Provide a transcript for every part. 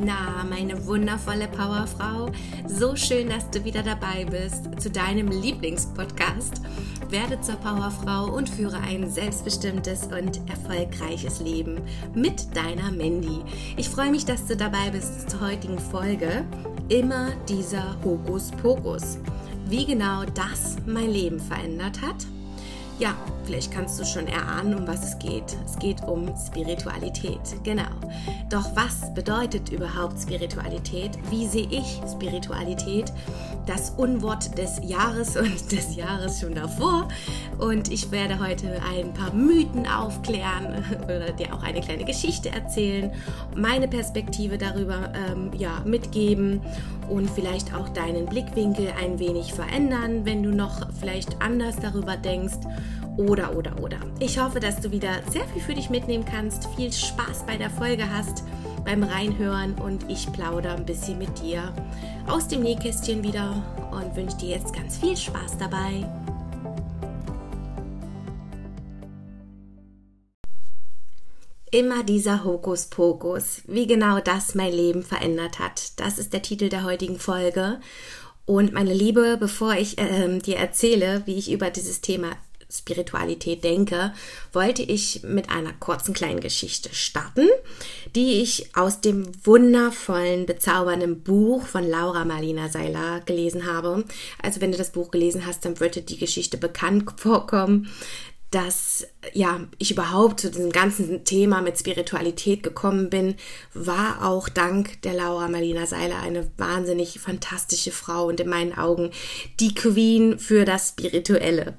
Na, meine wundervolle Powerfrau, so schön, dass du wieder dabei bist zu deinem Lieblingspodcast. Werde zur Powerfrau und führe ein selbstbestimmtes und erfolgreiches Leben mit deiner Mandy. Ich freue mich, dass du dabei bist zur heutigen Folge. Immer dieser Hokuspokus. Wie genau das mein Leben verändert hat ja, vielleicht kannst du schon erahnen, um was es geht. Es geht um Spiritualität, genau. Doch was bedeutet überhaupt Spiritualität? Wie sehe ich Spiritualität? Das Unwort des Jahres und des Jahres schon davor. Und ich werde heute ein paar Mythen aufklären oder dir auch eine kleine Geschichte erzählen, meine Perspektive darüber ähm, ja, mitgeben und vielleicht auch deinen Blickwinkel ein wenig verändern, wenn du noch vielleicht anders darüber denkst oder, oder, oder. Ich hoffe, dass du wieder sehr viel für dich mitnehmen kannst, viel Spaß bei der Folge hast, beim Reinhören und ich plaudere ein bisschen mit dir aus dem Nähkästchen wieder und wünsche dir jetzt ganz viel Spaß dabei. Immer dieser Hokuspokus, wie genau das mein Leben verändert hat. Das ist der Titel der heutigen Folge. Und meine Liebe, bevor ich äh, dir erzähle, wie ich über dieses Thema Spiritualität denke, wollte ich mit einer kurzen kleinen Geschichte starten, die ich aus dem wundervollen, bezaubernden Buch von Laura Marlina Seiler gelesen habe. Also wenn du das Buch gelesen hast, dann würde die Geschichte bekannt vorkommen dass ja ich überhaupt zu diesem ganzen Thema mit Spiritualität gekommen bin, war auch dank der Laura Marlina Seiler eine wahnsinnig fantastische Frau und in meinen Augen die Queen für das Spirituelle.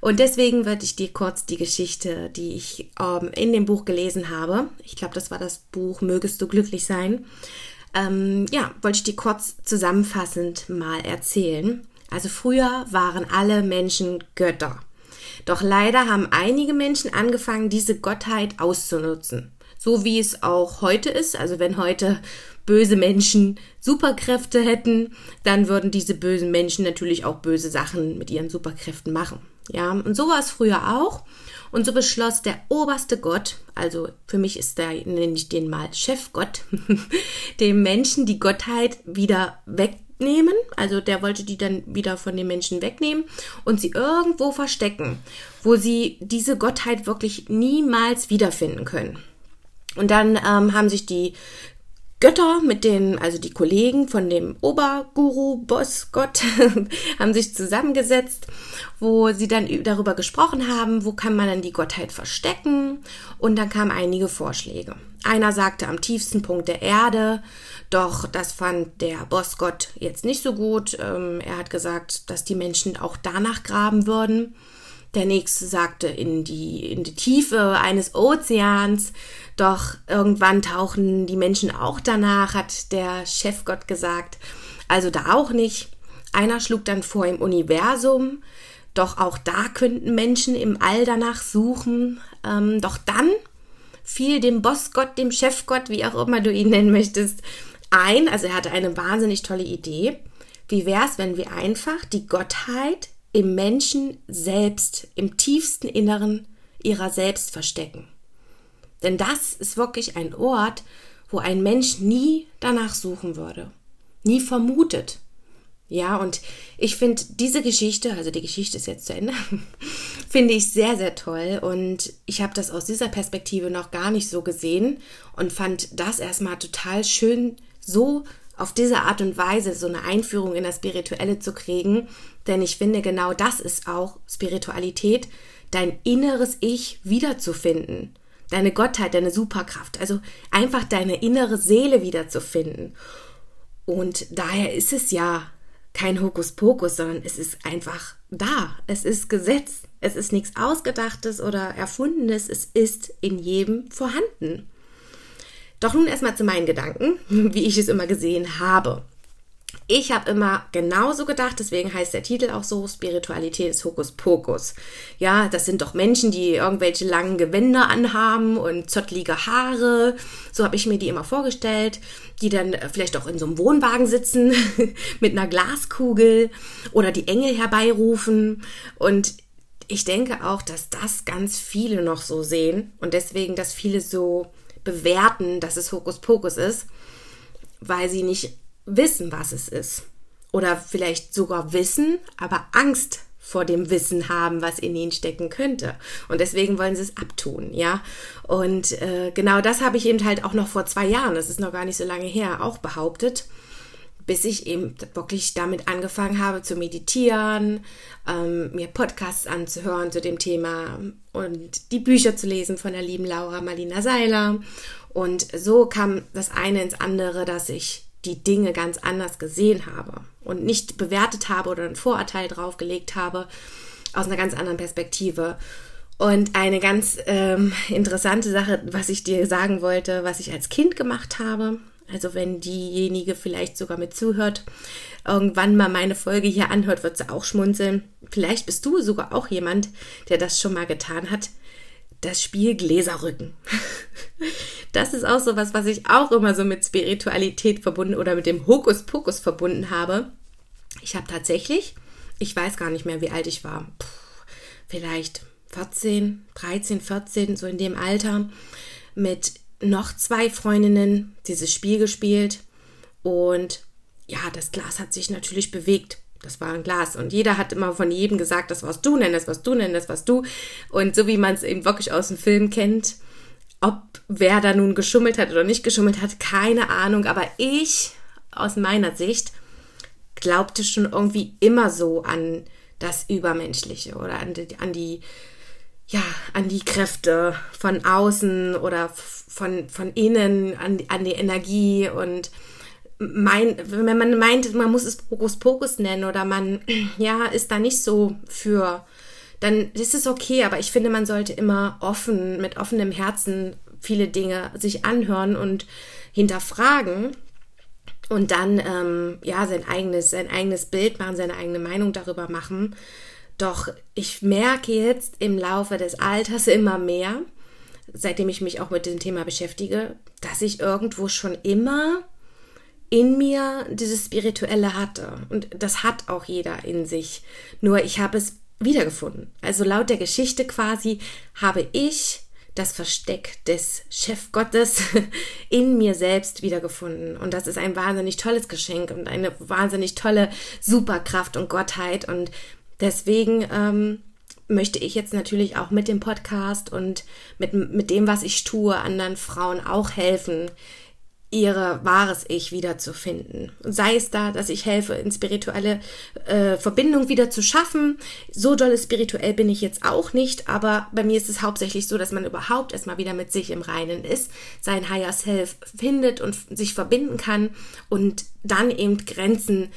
Und deswegen würde ich dir kurz die Geschichte, die ich ähm, in dem Buch gelesen habe, ich glaube, das war das Buch Mögest du glücklich sein, ähm, ja, wollte ich dir kurz zusammenfassend mal erzählen. Also früher waren alle Menschen Götter. Doch leider haben einige Menschen angefangen, diese Gottheit auszunutzen. So wie es auch heute ist. Also wenn heute böse Menschen Superkräfte hätten, dann würden diese bösen Menschen natürlich auch böse Sachen mit ihren Superkräften machen. Ja, und so war es früher auch. Und so beschloss der oberste Gott, also für mich ist der, nenne ich den mal Chefgott, dem Menschen die Gottheit wieder wegnehmen. Also der wollte die dann wieder von den Menschen wegnehmen und sie irgendwo verstecken, wo sie diese Gottheit wirklich niemals wiederfinden können. Und dann ähm, haben sich die Götter mit den, also die Kollegen von dem Oberguru, Boss, Gott, haben sich zusammengesetzt, wo sie dann darüber gesprochen haben, wo kann man dann die Gottheit verstecken. Und dann kamen einige Vorschläge. Einer sagte am tiefsten Punkt der Erde, doch das fand der Bossgott jetzt nicht so gut. Ähm, er hat gesagt, dass die Menschen auch danach graben würden. Der nächste sagte in die, in die Tiefe eines Ozeans. Doch irgendwann tauchen die Menschen auch danach, hat der Chefgott gesagt. Also da auch nicht. Einer schlug dann vor im Universum. Doch auch da könnten Menschen im All danach suchen. Ähm, doch dann fiel dem Bossgott, dem Chefgott, wie auch immer du ihn nennen möchtest, ein. Also er hatte eine wahnsinnig tolle Idee. Wie wäre es, wenn wir einfach die Gottheit im Menschen selbst, im tiefsten Inneren ihrer selbst verstecken. Denn das ist wirklich ein Ort, wo ein Mensch nie danach suchen würde, nie vermutet. Ja, und ich finde diese Geschichte, also die Geschichte ist jetzt zu Ende, finde ich sehr, sehr toll. Und ich habe das aus dieser Perspektive noch gar nicht so gesehen und fand das erstmal total schön, so auf diese Art und Weise so eine Einführung in das Spirituelle zu kriegen. Denn ich finde, genau das ist auch Spiritualität, dein inneres Ich wiederzufinden. Deine Gottheit, deine Superkraft. Also einfach deine innere Seele wiederzufinden. Und daher ist es ja kein Hokuspokus, sondern es ist einfach da. Es ist Gesetz. Es ist nichts Ausgedachtes oder Erfundenes. Es ist in jedem vorhanden. Doch nun erstmal zu meinen Gedanken, wie ich es immer gesehen habe. Ich habe immer genauso gedacht, deswegen heißt der Titel auch so, Spiritualität ist Hokuspokus. Ja, das sind doch Menschen, die irgendwelche langen Gewänder anhaben und zottlige Haare. So habe ich mir die immer vorgestellt, die dann vielleicht auch in so einem Wohnwagen sitzen mit einer Glaskugel oder die Engel herbeirufen. Und ich denke auch, dass das ganz viele noch so sehen und deswegen, dass viele so bewerten, dass es Hokuspokus ist. weil sie nicht wissen, was es ist. Oder vielleicht sogar wissen, aber Angst vor dem Wissen haben, was in ihnen stecken könnte. Und deswegen wollen sie es abtun, ja. Und äh, genau das habe ich eben halt auch noch vor zwei Jahren, das ist noch gar nicht so lange her, auch behauptet bis ich eben wirklich damit angefangen habe zu meditieren, ähm, mir Podcasts anzuhören zu dem Thema und die Bücher zu lesen von der lieben Laura Marlina Seiler. Und so kam das eine ins andere, dass ich die Dinge ganz anders gesehen habe und nicht bewertet habe oder ein Vorurteil draufgelegt habe aus einer ganz anderen Perspektive. Und eine ganz ähm, interessante Sache, was ich dir sagen wollte, was ich als Kind gemacht habe, also wenn diejenige vielleicht sogar mit zuhört, irgendwann mal meine Folge hier anhört, wird sie auch schmunzeln. Vielleicht bist du sogar auch jemand, der das schon mal getan hat. Das Spiel Gläserrücken. Das ist auch so was, was ich auch immer so mit Spiritualität verbunden oder mit dem Hokuspokus verbunden habe. Ich habe tatsächlich, ich weiß gar nicht mehr, wie alt ich war, Puh, vielleicht 14, 13, 14, so in dem Alter, mit noch zwei Freundinnen dieses Spiel gespielt und ja, das Glas hat sich natürlich bewegt. Das war ein Glas und jeder hat immer von jedem gesagt, das warst du, nenn das was du, nenn das was du. Und so wie man es eben wirklich aus dem Film kennt, ob wer da nun geschummelt hat oder nicht geschummelt hat, keine Ahnung. Aber ich, aus meiner Sicht, glaubte schon irgendwie immer so an das Übermenschliche oder an die, an die ja, an die Kräfte von außen oder von, von innen, an, an die Energie und mein, wenn man meint, man muss es Hokuspokus nennen oder man, ja, ist da nicht so für, dann ist es okay, aber ich finde, man sollte immer offen, mit offenem Herzen viele Dinge sich anhören und hinterfragen und dann, ähm, ja, sein eigenes, sein eigenes Bild machen, seine eigene Meinung darüber machen. Doch ich merke jetzt im Laufe des Alters immer mehr, seitdem ich mich auch mit dem Thema beschäftige, dass ich irgendwo schon immer in mir dieses Spirituelle hatte. Und das hat auch jeder in sich. Nur ich habe es wiedergefunden. Also laut der Geschichte quasi habe ich das Versteck des Chefgottes in mir selbst wiedergefunden. Und das ist ein wahnsinnig tolles Geschenk und eine wahnsinnig tolle Superkraft und Gottheit. Und Deswegen ähm, möchte ich jetzt natürlich auch mit dem Podcast und mit, mit dem, was ich tue, anderen Frauen auch helfen, ihre wahres Ich wiederzufinden. Sei es da, dass ich helfe, in spirituelle äh, Verbindung wieder zu schaffen. So doll spirituell bin ich jetzt auch nicht, aber bei mir ist es hauptsächlich so, dass man überhaupt erstmal wieder mit sich im Reinen ist, sein Higher Self findet und sich verbinden kann und dann eben Grenzen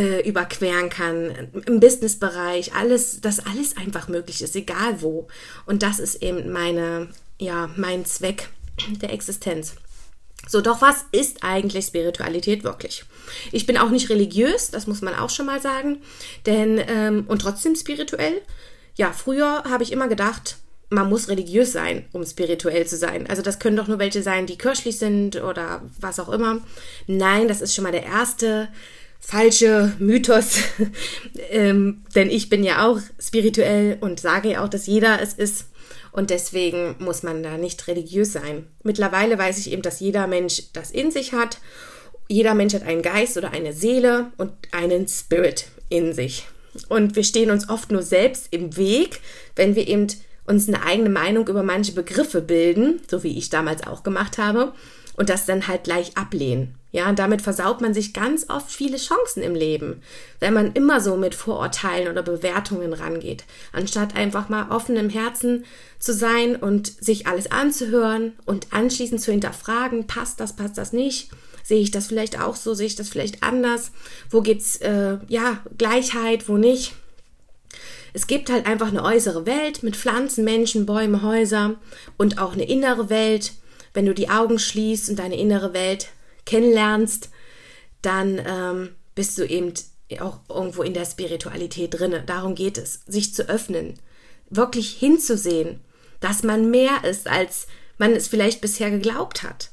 äh, überqueren kann, im Businessbereich, alles, dass alles einfach möglich ist, egal wo. Und das ist eben meine, ja, mein Zweck der Existenz. So, doch was ist eigentlich Spiritualität wirklich? Ich bin auch nicht religiös, das muss man auch schon mal sagen, denn ähm, und trotzdem spirituell. Ja, früher habe ich immer gedacht, man muss religiös sein, um spirituell zu sein. Also das können doch nur welche sein, die kirchlich sind oder was auch immer. Nein, das ist schon mal der erste falsche Mythos, ähm, denn ich bin ja auch spirituell und sage ja auch, dass jeder es ist. Und deswegen muss man da nicht religiös sein. Mittlerweile weiß ich eben, dass jeder Mensch das in sich hat. Jeder Mensch hat einen Geist oder eine Seele und einen Spirit in sich. Und wir stehen uns oft nur selbst im Weg, wenn wir eben uns eine eigene Meinung über manche Begriffe bilden, so wie ich damals auch gemacht habe, und das dann halt gleich ablehnen. Ja, und damit versaut man sich ganz oft viele Chancen im Leben, wenn man immer so mit Vorurteilen oder Bewertungen rangeht, anstatt einfach mal offen im Herzen zu sein und sich alles anzuhören und anschließend zu hinterfragen, passt das, passt das nicht? Sehe ich das vielleicht auch so, sehe ich das vielleicht anders? Wo gibt's äh, ja Gleichheit, wo nicht? Es gibt halt einfach eine äußere Welt mit Pflanzen, Menschen, Bäume, Häuser und auch eine innere Welt. Wenn du die Augen schließt und deine innere Welt kennenlernst, dann ähm, bist du eben auch irgendwo in der Spiritualität drinne. Darum geht es, sich zu öffnen, wirklich hinzusehen, dass man mehr ist, als man es vielleicht bisher geglaubt hat.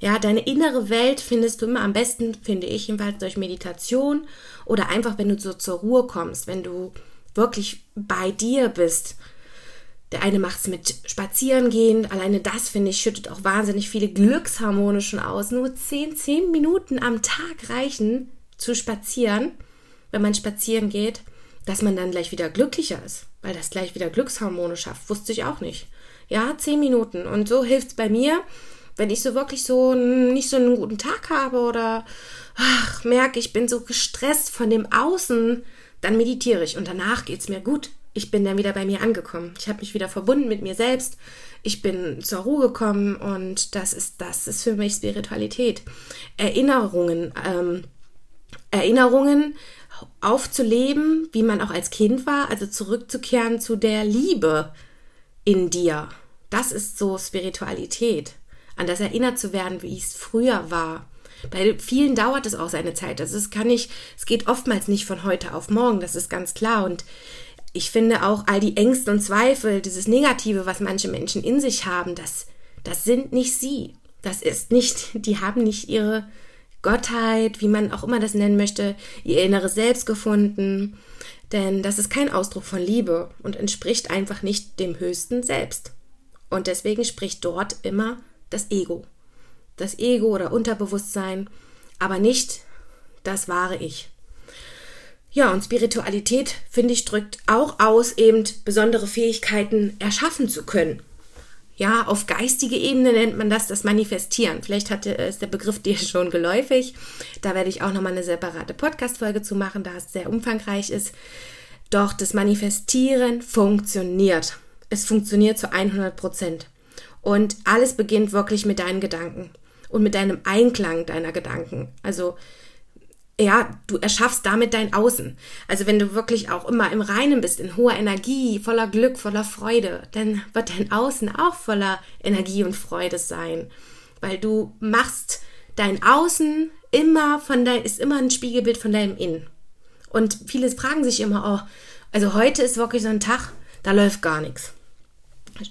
Ja, deine innere Welt findest du immer am besten, finde ich, jedenfalls durch Meditation oder einfach, wenn du so zur Ruhe kommst, wenn du wirklich bei dir bist. Der eine macht es mit Spazierengehen. Alleine das, finde ich, schüttet auch wahnsinnig viele Glückshormone schon aus. Nur 10, 10 Minuten am Tag reichen zu spazieren, wenn man spazieren geht, dass man dann gleich wieder glücklicher ist, weil das gleich wieder Glückshormone schafft. Wusste ich auch nicht. Ja, 10 Minuten. Und so hilft es bei mir, wenn ich so wirklich so nicht so einen guten Tag habe oder ach, merke, ich bin so gestresst von dem Außen, dann meditiere ich und danach geht es mir gut ich bin dann wieder bei mir angekommen. Ich habe mich wieder verbunden mit mir selbst. Ich bin zur Ruhe gekommen und das ist, das ist für mich Spiritualität. Erinnerungen, ähm, Erinnerungen aufzuleben, wie man auch als Kind war, also zurückzukehren zu der Liebe in dir. Das ist so Spiritualität. An das erinnert zu werden, wie es früher war. Bei vielen dauert es auch seine Zeit. Also es kann nicht, es geht oftmals nicht von heute auf morgen, das ist ganz klar. Und ich finde auch all die Ängste und Zweifel, dieses Negative, was manche Menschen in sich haben, das, das sind nicht sie. Das ist nicht, die haben nicht ihre Gottheit, wie man auch immer das nennen möchte, ihr inneres Selbst gefunden. Denn das ist kein Ausdruck von Liebe und entspricht einfach nicht dem höchsten Selbst. Und deswegen spricht dort immer das Ego. Das Ego oder Unterbewusstsein, aber nicht das wahre Ich. Ja, und Spiritualität, finde ich, drückt auch aus, eben besondere Fähigkeiten erschaffen zu können. Ja, auf geistige Ebene nennt man das das Manifestieren. Vielleicht hat, ist der Begriff dir schon geläufig. Da werde ich auch nochmal eine separate Podcast-Folge zu machen, da es sehr umfangreich ist. Doch das Manifestieren funktioniert. Es funktioniert zu 100 Prozent. Und alles beginnt wirklich mit deinen Gedanken und mit deinem Einklang deiner Gedanken. Also ja, du erschaffst damit dein Außen. Also wenn du wirklich auch immer im Reinen bist, in hoher Energie, voller Glück, voller Freude, dann wird dein Außen auch voller Energie und Freude sein. Weil du machst dein Außen immer von dein, ist immer ein Spiegelbild von deinem Innen. Und viele fragen sich immer, oh, also heute ist wirklich so ein Tag, da läuft gar nichts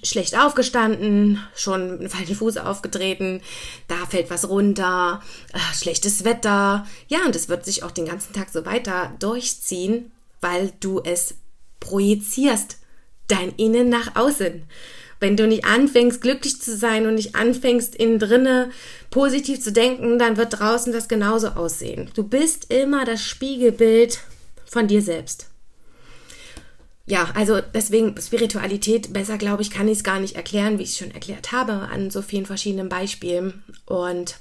schlecht aufgestanden, schon dem falschen Fuß aufgetreten, da fällt was runter, äh, schlechtes Wetter. Ja, und es wird sich auch den ganzen Tag so weiter durchziehen, weil du es projizierst, dein Innen nach außen. Wenn du nicht anfängst, glücklich zu sein und nicht anfängst, innen drinne positiv zu denken, dann wird draußen das genauso aussehen. Du bist immer das Spiegelbild von dir selbst ja, also deswegen Spiritualität, besser glaube ich, kann ich es gar nicht erklären, wie ich es schon erklärt habe, an so vielen verschiedenen Beispielen. Und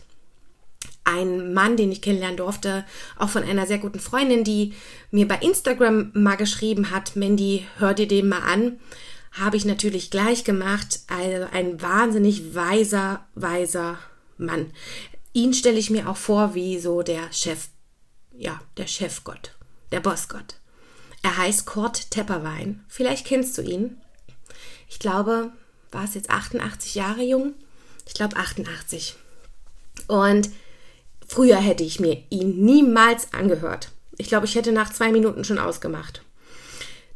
ein Mann, den ich kennenlernen durfte, auch von einer sehr guten Freundin, die mir bei Instagram mal geschrieben hat, Mandy, hör dir den mal an, habe ich natürlich gleich gemacht. Also ein wahnsinnig weiser, weiser Mann. Ihn stelle ich mir auch vor wie so der Chef, ja, der Chefgott, der Bossgott. Er heißt Kurt Tepperwein. Vielleicht kennst du ihn. Ich glaube, war es jetzt 88 Jahre jung? Ich glaube 88. Und früher hätte ich mir ihn niemals angehört. Ich glaube, ich hätte nach zwei Minuten schon ausgemacht.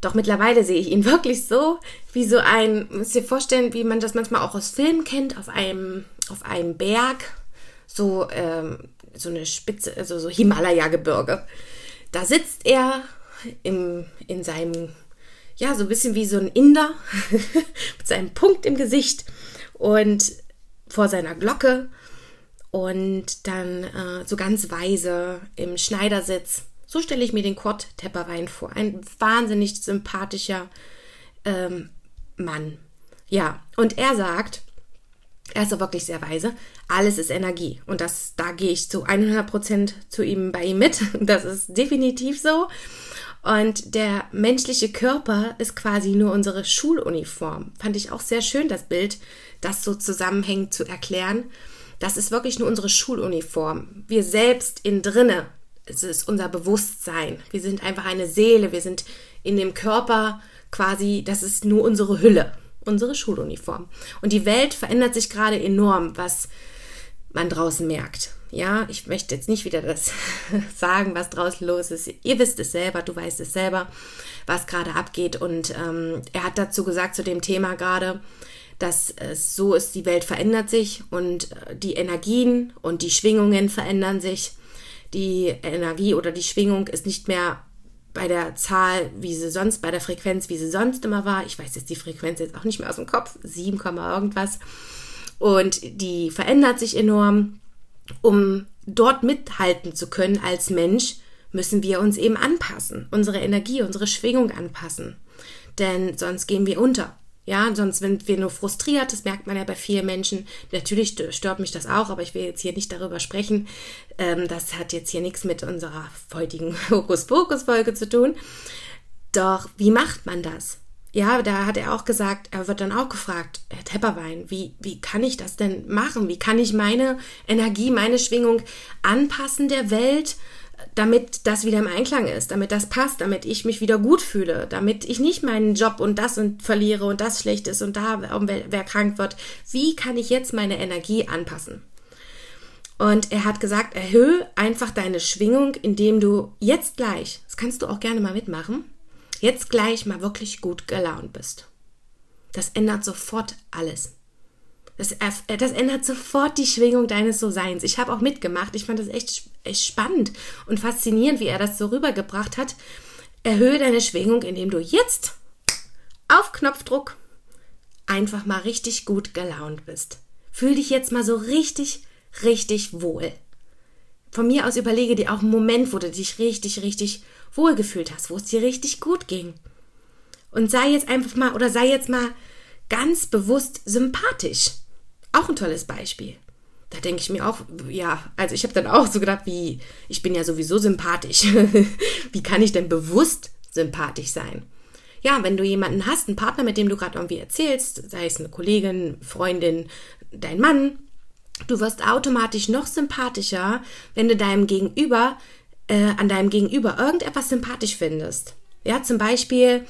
Doch mittlerweile sehe ich ihn wirklich so, wie so ein, müsst ihr vorstellen, wie man das manchmal auch aus Filmen kennt, auf einem, auf einem Berg, so, ähm, so eine Spitze, also so Himalaya-Gebirge. Da sitzt er im, in seinem, ja, so ein bisschen wie so ein Inder mit seinem Punkt im Gesicht und vor seiner Glocke und dann äh, so ganz weise im Schneidersitz. So stelle ich mir den Kurt Tepperwein vor. Ein wahnsinnig sympathischer ähm, Mann. Ja, und er sagt, er ist auch wirklich sehr weise, alles ist Energie. Und das, da gehe ich zu 100% zu ihm bei ihm mit. Das ist definitiv so. Und der menschliche Körper ist quasi nur unsere Schuluniform. Fand ich auch sehr schön, das Bild, das so zusammenhängt zu erklären. Das ist wirklich nur unsere Schuluniform. Wir selbst in drinne, es ist unser Bewusstsein. Wir sind einfach eine Seele. Wir sind in dem Körper quasi, das ist nur unsere Hülle, unsere Schuluniform. Und die Welt verändert sich gerade enorm, was man draußen merkt. Ja, ich möchte jetzt nicht wieder das sagen, was draußen los ist. Ihr wisst es selber, du weißt es selber, was gerade abgeht. Und ähm, er hat dazu gesagt, zu dem Thema gerade, dass es so ist, die Welt verändert sich und äh, die Energien und die Schwingungen verändern sich. Die Energie oder die Schwingung ist nicht mehr bei der Zahl, wie sie sonst, bei der Frequenz, wie sie sonst immer war. Ich weiß jetzt die Frequenz jetzt auch nicht mehr aus dem Kopf, 7, irgendwas. Und die verändert sich enorm. Um dort mithalten zu können als Mensch, müssen wir uns eben anpassen, unsere Energie, unsere Schwingung anpassen. Denn sonst gehen wir unter. Ja, sonst sind wir nur frustriert, das merkt man ja bei vielen Menschen. Natürlich stört mich das auch, aber ich will jetzt hier nicht darüber sprechen. Ähm, das hat jetzt hier nichts mit unserer heutigen Hokus-Pokus-Folge zu tun. Doch wie macht man das? Ja, da hat er auch gesagt, er wird dann auch gefragt, Herr Tepperwein, wie, wie kann ich das denn machen? Wie kann ich meine Energie, meine Schwingung anpassen der Welt? damit das wieder im Einklang ist, damit das passt, damit ich mich wieder gut fühle, damit ich nicht meinen Job und das und verliere und das schlecht ist und da wer, wer krank wird. Wie kann ich jetzt meine Energie anpassen? Und er hat gesagt, erhöhe einfach deine Schwingung, indem du jetzt gleich, das kannst du auch gerne mal mitmachen, jetzt gleich mal wirklich gut gelaunt bist. Das ändert sofort alles. Das, das ändert sofort die Schwingung deines So-Seins. Ich habe auch mitgemacht. Ich fand das echt, echt spannend und faszinierend, wie er das so rübergebracht hat. Erhöhe deine Schwingung, indem du jetzt auf Knopfdruck einfach mal richtig gut gelaunt bist. Fühl dich jetzt mal so richtig, richtig wohl. Von mir aus überlege dir auch einen Moment, wo du dich richtig, richtig wohl gefühlt hast, wo es dir richtig gut ging. Und sei jetzt einfach mal oder sei jetzt mal ganz bewusst sympathisch. Auch ein tolles Beispiel. Da denke ich mir auch, ja, also ich habe dann auch so gedacht, wie, ich bin ja sowieso sympathisch. wie kann ich denn bewusst sympathisch sein? Ja, wenn du jemanden hast, einen Partner, mit dem du gerade irgendwie erzählst, sei es eine Kollegin, Freundin, dein Mann, du wirst automatisch noch sympathischer, wenn du deinem Gegenüber, äh, an deinem Gegenüber irgendetwas sympathisch findest. Ja, zum Beispiel,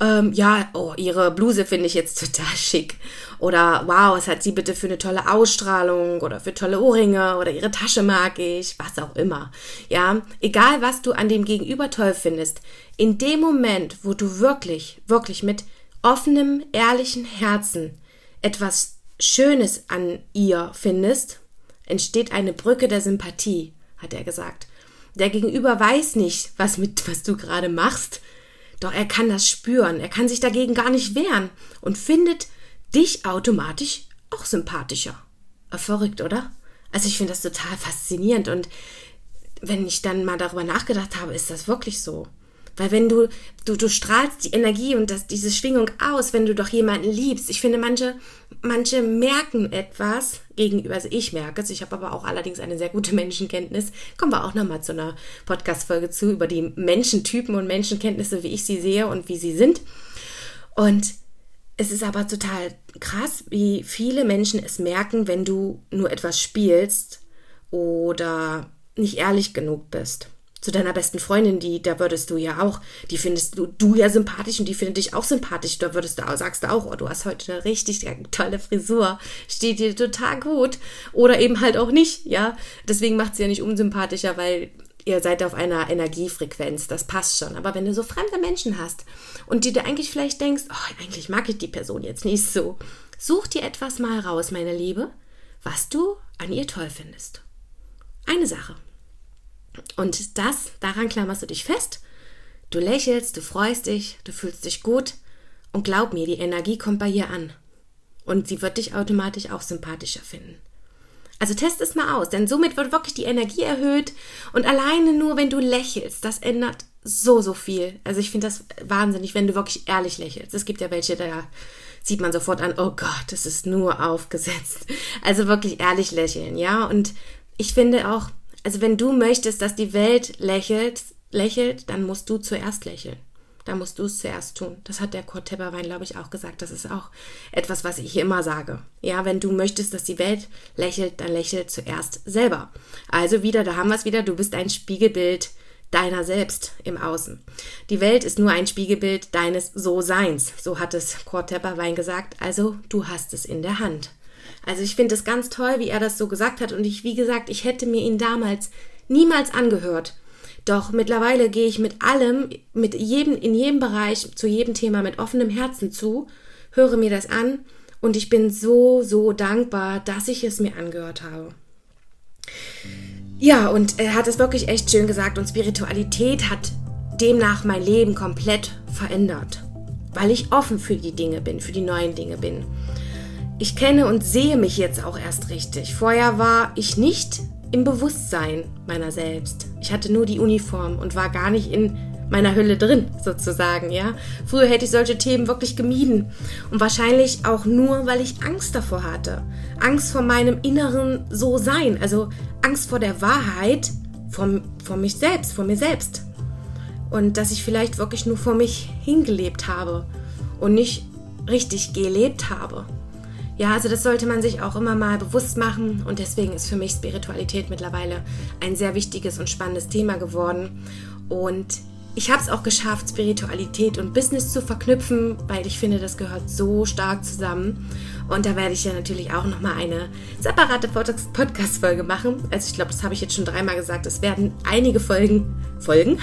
ähm, ja, oh, ihre Bluse finde ich jetzt total schick. Oder wow, was hat sie bitte für eine tolle Ausstrahlung oder für tolle Ohrringe oder ihre Tasche mag ich, was auch immer. Ja, egal was du an dem Gegenüber toll findest, in dem Moment, wo du wirklich, wirklich mit offenem, ehrlichen Herzen etwas Schönes an ihr findest, entsteht eine Brücke der Sympathie, hat er gesagt. Der Gegenüber weiß nicht, was mit, was du gerade machst, doch er kann das spüren, er kann sich dagegen gar nicht wehren und findet dich automatisch auch sympathischer. Äh, verrückt, oder? Also ich finde das total faszinierend und wenn ich dann mal darüber nachgedacht habe, ist das wirklich so. Weil wenn du, du, du strahlst die Energie und das, diese Schwingung aus, wenn du doch jemanden liebst. Ich finde, manche, manche merken etwas gegenüber, also ich merke es, ich habe aber auch allerdings eine sehr gute Menschenkenntnis. Kommen wir auch nochmal zu einer Podcast-Folge zu über die Menschentypen und Menschenkenntnisse, wie ich sie sehe und wie sie sind. Und es ist aber total krass, wie viele Menschen es merken, wenn du nur etwas spielst oder nicht ehrlich genug bist zu deiner besten Freundin, die, da würdest du ja auch, die findest du, du ja sympathisch und die findet dich auch sympathisch. Da würdest du auch, sagst du auch, oh, du hast heute eine richtig tolle Frisur, steht dir total gut. Oder eben halt auch nicht, ja. Deswegen macht sie ja nicht unsympathischer, weil ihr seid auf einer Energiefrequenz, das passt schon. Aber wenn du so fremde Menschen hast und die dir eigentlich vielleicht denkst, oh, eigentlich mag ich die Person jetzt nicht so, such dir etwas mal raus, meine Liebe, was du an ihr toll findest. Eine Sache. Und das, daran klammerst du dich fest. Du lächelst, du freust dich, du fühlst dich gut. Und glaub mir, die Energie kommt bei ihr an. Und sie wird dich automatisch auch sympathischer finden. Also test es mal aus, denn somit wird wirklich die Energie erhöht. Und alleine nur, wenn du lächelst, das ändert so, so viel. Also ich finde das wahnsinnig, wenn du wirklich ehrlich lächelst. Es gibt ja welche, da sieht man sofort an, oh Gott, das ist nur aufgesetzt. Also wirklich ehrlich lächeln, ja. Und ich finde auch, also wenn du möchtest, dass die Welt lächelt, lächelt, dann musst du zuerst lächeln. Da musst du es zuerst tun. Das hat der Kurt Tepperwein, glaube ich, auch gesagt. Das ist auch etwas, was ich immer sage. Ja, wenn du möchtest, dass die Welt lächelt, dann lächel zuerst selber. Also wieder, da haben wir es wieder, du bist ein Spiegelbild deiner selbst im Außen. Die Welt ist nur ein Spiegelbild deines So-Seins. So hat es Kurt Tepperwein gesagt. Also du hast es in der Hand. Also ich finde es ganz toll, wie er das so gesagt hat. Und ich, wie gesagt, ich hätte mir ihn damals niemals angehört. Doch mittlerweile gehe ich mit allem, mit jedem, in jedem Bereich, zu jedem Thema mit offenem Herzen zu, höre mir das an und ich bin so, so dankbar, dass ich es mir angehört habe. Ja, und er hat es wirklich echt schön gesagt und Spiritualität hat demnach mein Leben komplett verändert, weil ich offen für die Dinge bin, für die neuen Dinge bin. Ich kenne und sehe mich jetzt auch erst richtig. Vorher war ich nicht im Bewusstsein meiner selbst. Ich hatte nur die Uniform und war gar nicht in meiner Hülle drin, sozusagen, ja. Früher hätte ich solche Themen wirklich gemieden. Und wahrscheinlich auch nur, weil ich Angst davor hatte. Angst vor meinem inneren So-Sein. Also Angst vor der Wahrheit, vor, vor mich selbst, vor mir selbst. Und dass ich vielleicht wirklich nur vor mich hingelebt habe und nicht richtig gelebt habe. Ja, also das sollte man sich auch immer mal bewusst machen und deswegen ist für mich Spiritualität mittlerweile ein sehr wichtiges und spannendes Thema geworden. Und ich habe es auch geschafft, Spiritualität und Business zu verknüpfen, weil ich finde, das gehört so stark zusammen. Und da werde ich ja natürlich auch nochmal eine separate Podcast-Folge machen. Also ich glaube, das habe ich jetzt schon dreimal gesagt. Es werden einige Folgen folgen.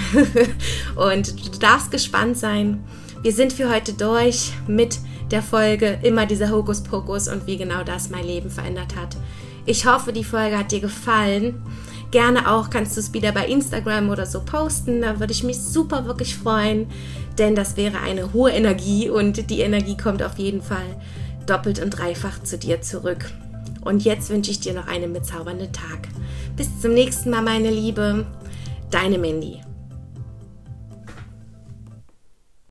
und du darfst gespannt sein. Wir sind für heute durch mit der Folge immer dieser Hokuspokus und wie genau das mein Leben verändert hat. Ich hoffe, die Folge hat dir gefallen. Gerne auch kannst du es wieder bei Instagram oder so posten. Da würde ich mich super wirklich freuen, denn das wäre eine hohe Energie und die Energie kommt auf jeden Fall doppelt und dreifach zu dir zurück. Und jetzt wünsche ich dir noch einen bezaubernden Tag. Bis zum nächsten Mal, meine Liebe. Deine Mandy.